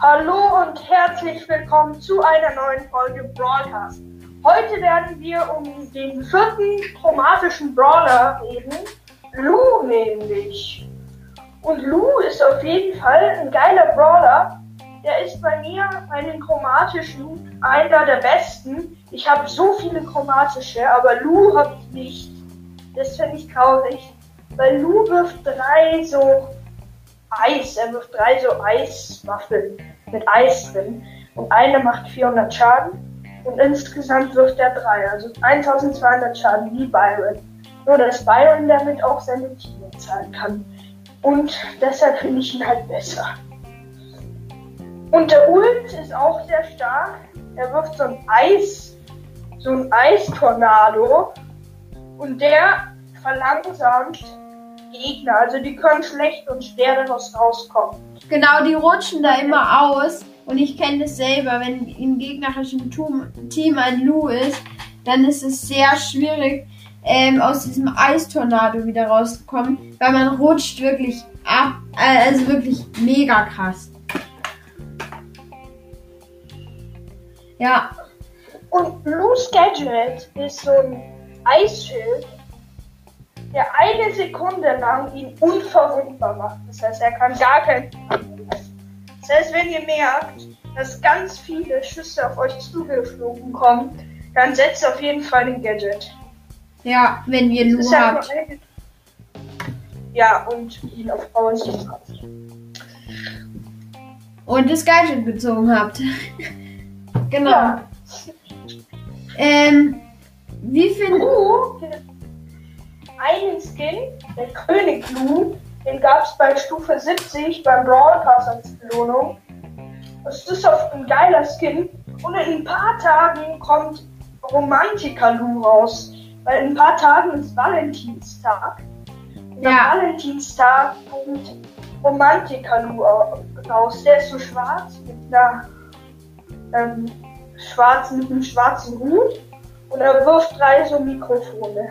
Hallo und herzlich willkommen zu einer neuen Folge Broadcast. Heute werden wir um den vierten chromatischen Brawler reden, Lou nämlich. Und Lou ist auf jeden Fall ein geiler Brawler. Der ist bei mir bei den chromatischen einer der besten. Ich habe so viele chromatische, aber Lou habe ich nicht. Das finde ich traurig. Weil Lou wirft drei so Eis. Er wirft drei so Eiswaffeln mit Eis drin. Und eine macht 400 Schaden. Und insgesamt wirft er drei. Also 1200 Schaden wie Byron. Nur dass Byron damit auch seine Team zahlen kann. Und deshalb finde ich ihn halt besser. Und der Ult ist auch sehr stark. Er wirft so ein Eis, so ein Eistornado. Und der verlangsamt Gegner. Also die können schlecht und schwer daraus rauskommen. Genau, die rutschen da immer aus. Und ich kenne das selber, wenn im gegnerischen Team ein Lu ist, dann ist es sehr schwierig, ähm, aus diesem Eistornado wieder rauszukommen, weil man rutscht wirklich ab, äh, also wirklich mega krass. Ja. Und Blue's Gadget ist so ein Eisschild, der eine Sekunde lang ihn unverwundbar macht. Das heißt, er kann gar kein. Das heißt, wenn ihr merkt, dass ganz viele Schüsse auf euch zugeflogen kommen, dann setzt auf jeden Fall den Gadget. Ja, wenn ihr Lu habt. Ja, und ihn auf Power 7 habt. Und das Gadget bezogen habt. genau. Ja. Ähm, wie viel. Lu, einen Skin, der König Lu, den gab es bei Stufe 70 beim Brawl Pass als Belohnung. Das ist auf ein geiler Skin. Und in ein paar Tagen kommt Romantika Lu raus. Weil in ein paar Tagen ist Valentinstag. Und Ja. am Valentinstag kommt Romantika Lu raus. Der ist so schwarz mit einer ähm, schwarzen, mit einem schwarzen Hut. Und er wirft drei so Mikrofone.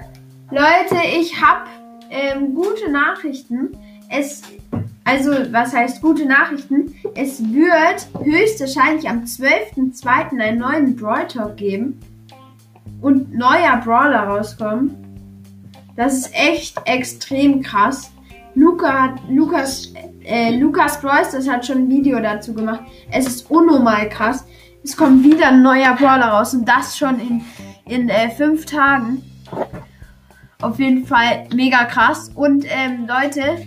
Leute, ich habe ähm, gute Nachrichten. Es, also, was heißt gute Nachrichten? Es wird höchstwahrscheinlich am 12.02. einen neuen Brawl Talk geben und neuer Brawler rauskommen. Das ist echt extrem krass. Luca Lukas, äh, Lukas Brawls, das hat schon ein Video dazu gemacht. Es ist unnormal krass. Es kommt wieder ein neuer Brawler raus und das schon in, in äh, fünf Tagen. Auf jeden Fall mega krass. Und ähm, Leute,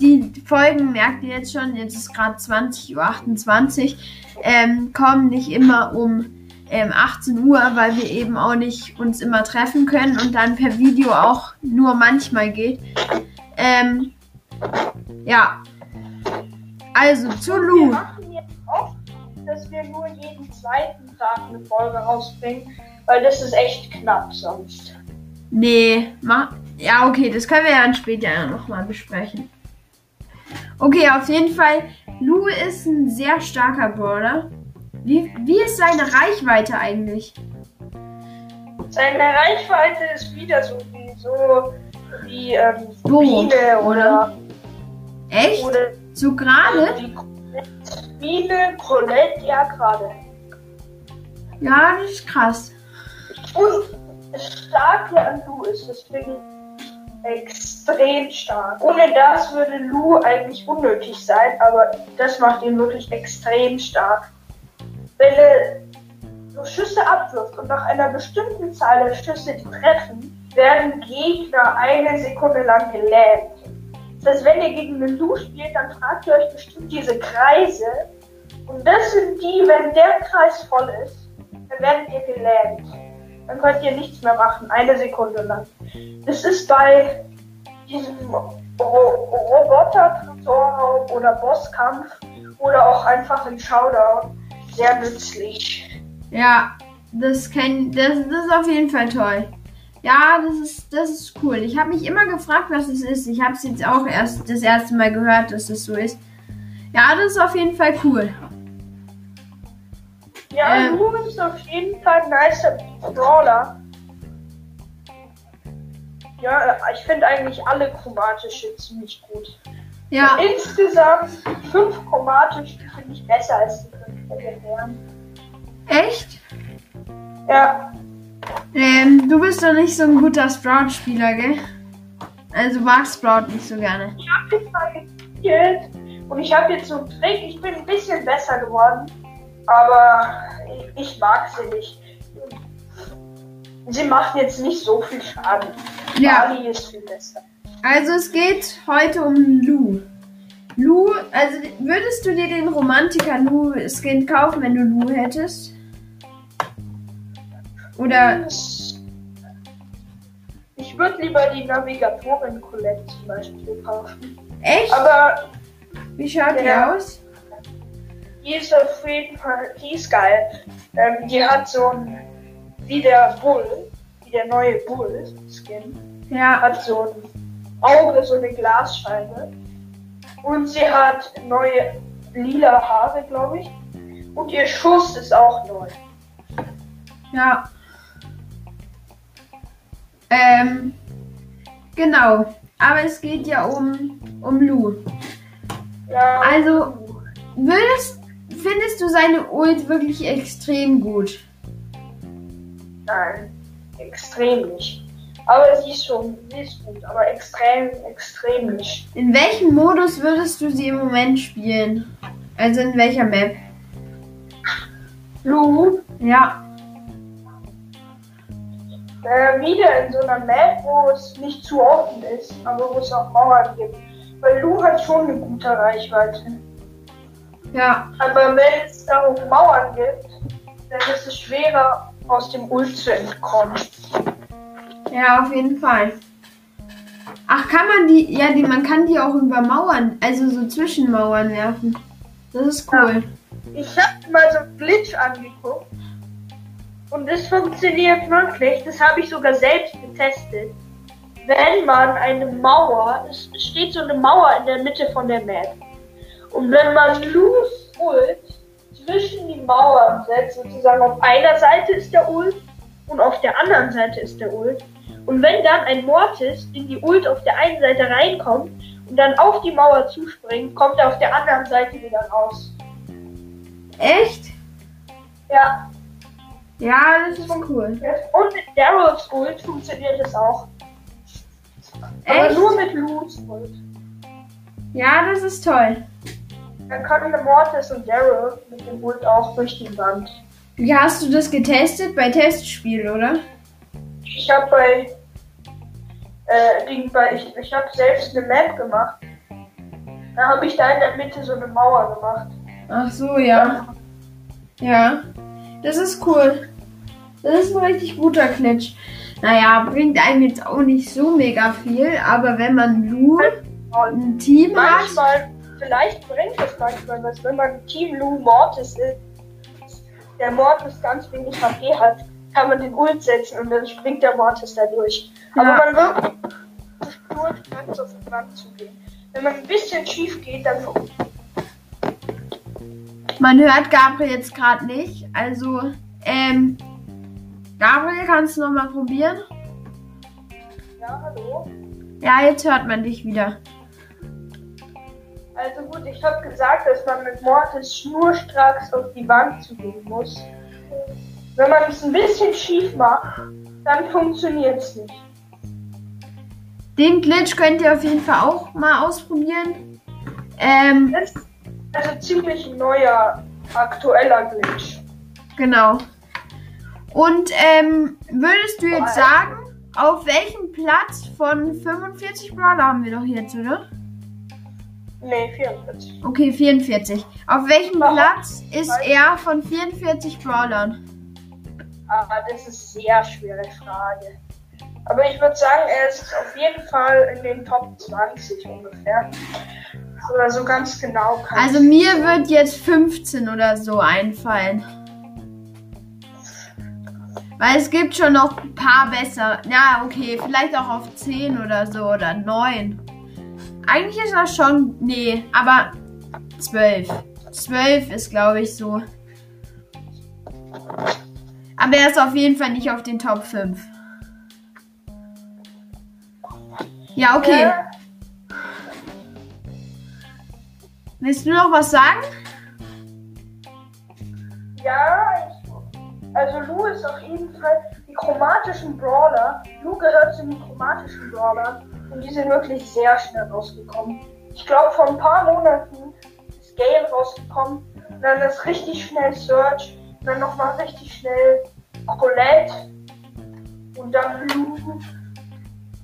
die Folgen merkt ihr jetzt schon, jetzt ist gerade 20.28 Uhr, ähm, kommen nicht immer um ähm, 18 Uhr, weil wir eben auch nicht uns immer treffen können und dann per Video auch nur manchmal geht. Ähm, ja. Also zu Wir Lu. machen jetzt oft, dass wir nur jeden zweiten Tag eine Folge rausbringen, weil das ist echt knapp sonst. Nee, mach. Ja, okay, das können wir ja dann später nochmal besprechen. Okay, auf jeden Fall, Lu ist ein sehr starker Brawler. Wie, wie ist seine Reichweite eigentlich? Seine Reichweite ist wieder so wie so wie ähm, So, Biene oder Echt? oder So gerade? Biene, Colette, ja gerade. Ja, das ist krass. Und das Starke an Lu ist, ich extrem stark. Ohne das würde Lu eigentlich unnötig sein, aber das macht ihn wirklich extrem stark. Wenn er so Schüsse abwirft und nach einer bestimmten Zahl der Schüsse, die treffen, werden Gegner eine Sekunde lang gelähmt. Das heißt, wenn ihr gegen einen Lu spielt, dann fragt ihr euch bestimmt diese Kreise. Und das sind die, wenn der Kreis voll ist, dann werdet ihr gelähmt. Dann könnt ihr nichts mehr machen, eine Sekunde lang. Das ist bei diesem Ro Roboter-Tresorraum oder Bosskampf oder auch einfach in Showdown sehr nützlich. Ja, das, kenn, das, das ist auf jeden Fall toll. Ja, das ist, das ist cool. Ich habe mich immer gefragt, was es ist. Ich habe es jetzt auch erst das erste Mal gehört, dass es so ist. Ja, das ist auf jeden Fall cool. Ja, Ähm. Lu ist auf jeden Fall ein nicer Brawler. Ja, ich finde eigentlich alle chromatische ziemlich gut. Ja, Insgesamt fünf chromatische finde ich besser als die fünf legendären. echt? Ja, Ähm, du bist doch nicht so ein guter Sprout-Spieler, gell? Also du magst Sprout nicht so gerne. ich habe jetzt mal gespielt und ich habe jetzt so einen Trick. Ich bin ein bisschen besser geworden, aber ich, ich mag sie nicht. Sie macht jetzt nicht so viel Schaden. Ja. Bali ist viel besser. Also es geht heute um Lu. Lu, also würdest du dir den Romantiker Lu Skin kaufen, wenn du Lu hättest? Oder Ich würde lieber die Navigatorin Colette zum Beispiel kaufen. echt? Aber Wie schaut die Ja. aus? die ist auf jeden Fall, die ist geil. Ähm, die hat so ein, wie der Bull, wie der neue Bull-Skin, Ja, hat so ein Auge, so eine Glasscheibe. Und sie hat neue lila Haare, glaube ich. Und ihr Schuss ist auch neu. ja. Ähm, genau. Aber es geht ja um, um Lu. Ja, Also, würdest, findest du seine Ult wirklich extrem gut? Nein, extrem nicht. Aber sie ist schon, sie ist gut, aber extrem, extrem nicht. In welchem Modus würdest du sie im Moment spielen? Also in welcher Map? Lu, Ja, äh, wieder in so einer Map, wo es nicht zu offen ist, aber wo es auch Mauern gibt. Weil Lu hat schon eine gute Reichweite. ja, Aber wenn es darum Mauern gibt, dann ist es schwerer, aus dem Ult zu entkommen. ja, auf jeden Fall. Ach, kann man die, ja, die, man kann die auch über Mauern, also so zwischen Mauern werfen. Das ist cool. Ich habe mal so einen Glitch angeguckt. Und das funktioniert wirklich. Das habe ich sogar selbst getestet. Wenn man eine Mauer, es steht so eine Mauer in der Mitte von der Map. Und wenn man Lus Ult zwischen die Mauern setzt, sozusagen auf einer Seite ist der Ult und auf der anderen Seite ist der Ult. Und wenn dann ein Mortis in die Ult auf der einen Seite reinkommt und dann auf die Mauer zuspringt, kommt er auf der anderen Seite wieder raus. Echt? Ja, Ja, das ist cool. Und mit Daryls Ult funktioniert es auch. Aber Echt? nur mit Lus Ult. Ja, das ist toll. Dann können Mortis und Daryl mit dem Ult auch durch die Wand. Wie hast du das getestet? Bei Testspiel, oder? Ich habe bei, äh, bei ich, ich habe selbst eine Map gemacht. Da habe ich da in der Mitte so eine Mauer gemacht. Ach so, ja. Ja. Das ist cool. Das ist ein richtig guter Glitch. Naja, bringt einem jetzt auch nicht so mega viel, aber wenn man Und ein Team hat, manchmal, vielleicht bringt es manchmal was, wenn man Team Lu Mortis ist, der Mortis ganz wenig HP hat, kann man den Ult setzen und dann springt der Mortis da durch. Aber Ja. man wird nur ganz auf die Wand zu gehen. Wenn man ein bisschen schief geht, dann man hört Gabriel jetzt gerade nicht. Also, ähm, Gabriel, kannst du nochmal probieren? ja, hallo. Ja, jetzt hört man dich wieder. Also gut, ich habe gesagt, dass man mit Mortis schnurstracks auf die Wand zu gehen muss. Wenn man es ein bisschen schief macht, dann funktioniert es nicht. Den Glitch könnt ihr auf jeden Fall auch mal ausprobieren. Ähm, Das ist also ziemlich neuer, aktueller Glitch. genau. Und ähm, würdest du jetzt sagen, auf welchem Platz von 45 Brawler haben wir doch jetzt, oder? Nee, 44. Okay, 44. Auf welchem Warum? Platz ist er von 44 Brawlern? Ah, das ist eine sehr schwere Frage. Aber ich würde sagen, er ist auf jeden Fall in den Top 20 ungefähr. Oder so ganz genau Also mir sagen. wird jetzt 15 oder so einfallen. Weil es gibt schon noch ein paar besser. Ja, okay, vielleicht auch auf 10 oder so oder 9. Eigentlich ist das schon. Nee, aber 12. 12 ist, glaube ich, so. Aber er ist auf jeden Fall nicht auf den Top 5. Ja, okay. Äh, Willst du noch was sagen? ja, ich, also Lu ist auf jeden Fall die chromatischen Brawler. Lu gehört zu den chromatischen Brawlern und die sind wirklich sehr schnell rausgekommen. Ich glaube, vor ein paar Monaten ist Gale rausgekommen, und dann ist richtig schnell Search, und dann nochmal richtig schnell Colette und dann Lu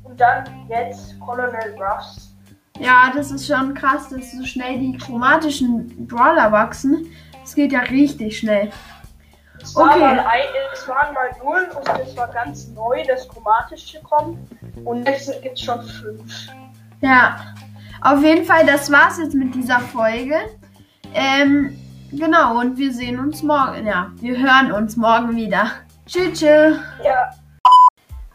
und dann jetzt Colonel Ruffs. Ja, das ist schon krass, dass so schnell die chromatischen Brawler wachsen. Das geht ja richtig schnell. Es, war Okay. mal ein, es waren mal null und es war ganz neu, das chromatische kommt. Und jetzt gibt es schon fünf. Ja, auf jeden Fall, das war's jetzt mit dieser Folge. Ähm, genau, und wir sehen uns morgen. Ja, wir hören uns morgen wieder. Tschüss. tschüss. Ja,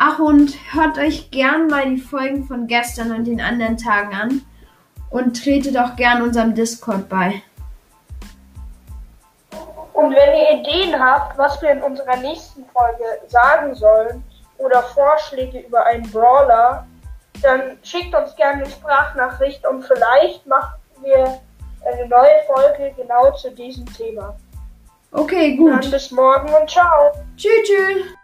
Ach, und hört euch gern mal die Folgen von gestern und den anderen Tagen an. Und tretet auch gern unserem Discord bei. und wenn ihr Ideen habt, was wir in unserer nächsten Folge sagen sollen oder Vorschläge über einen Brawler, dann schickt uns gerne eine Sprachnachricht und vielleicht machen wir eine neue Folge genau zu diesem Thema. Okay, Dann gut. bis morgen und ciao. Tschüss. tschüss.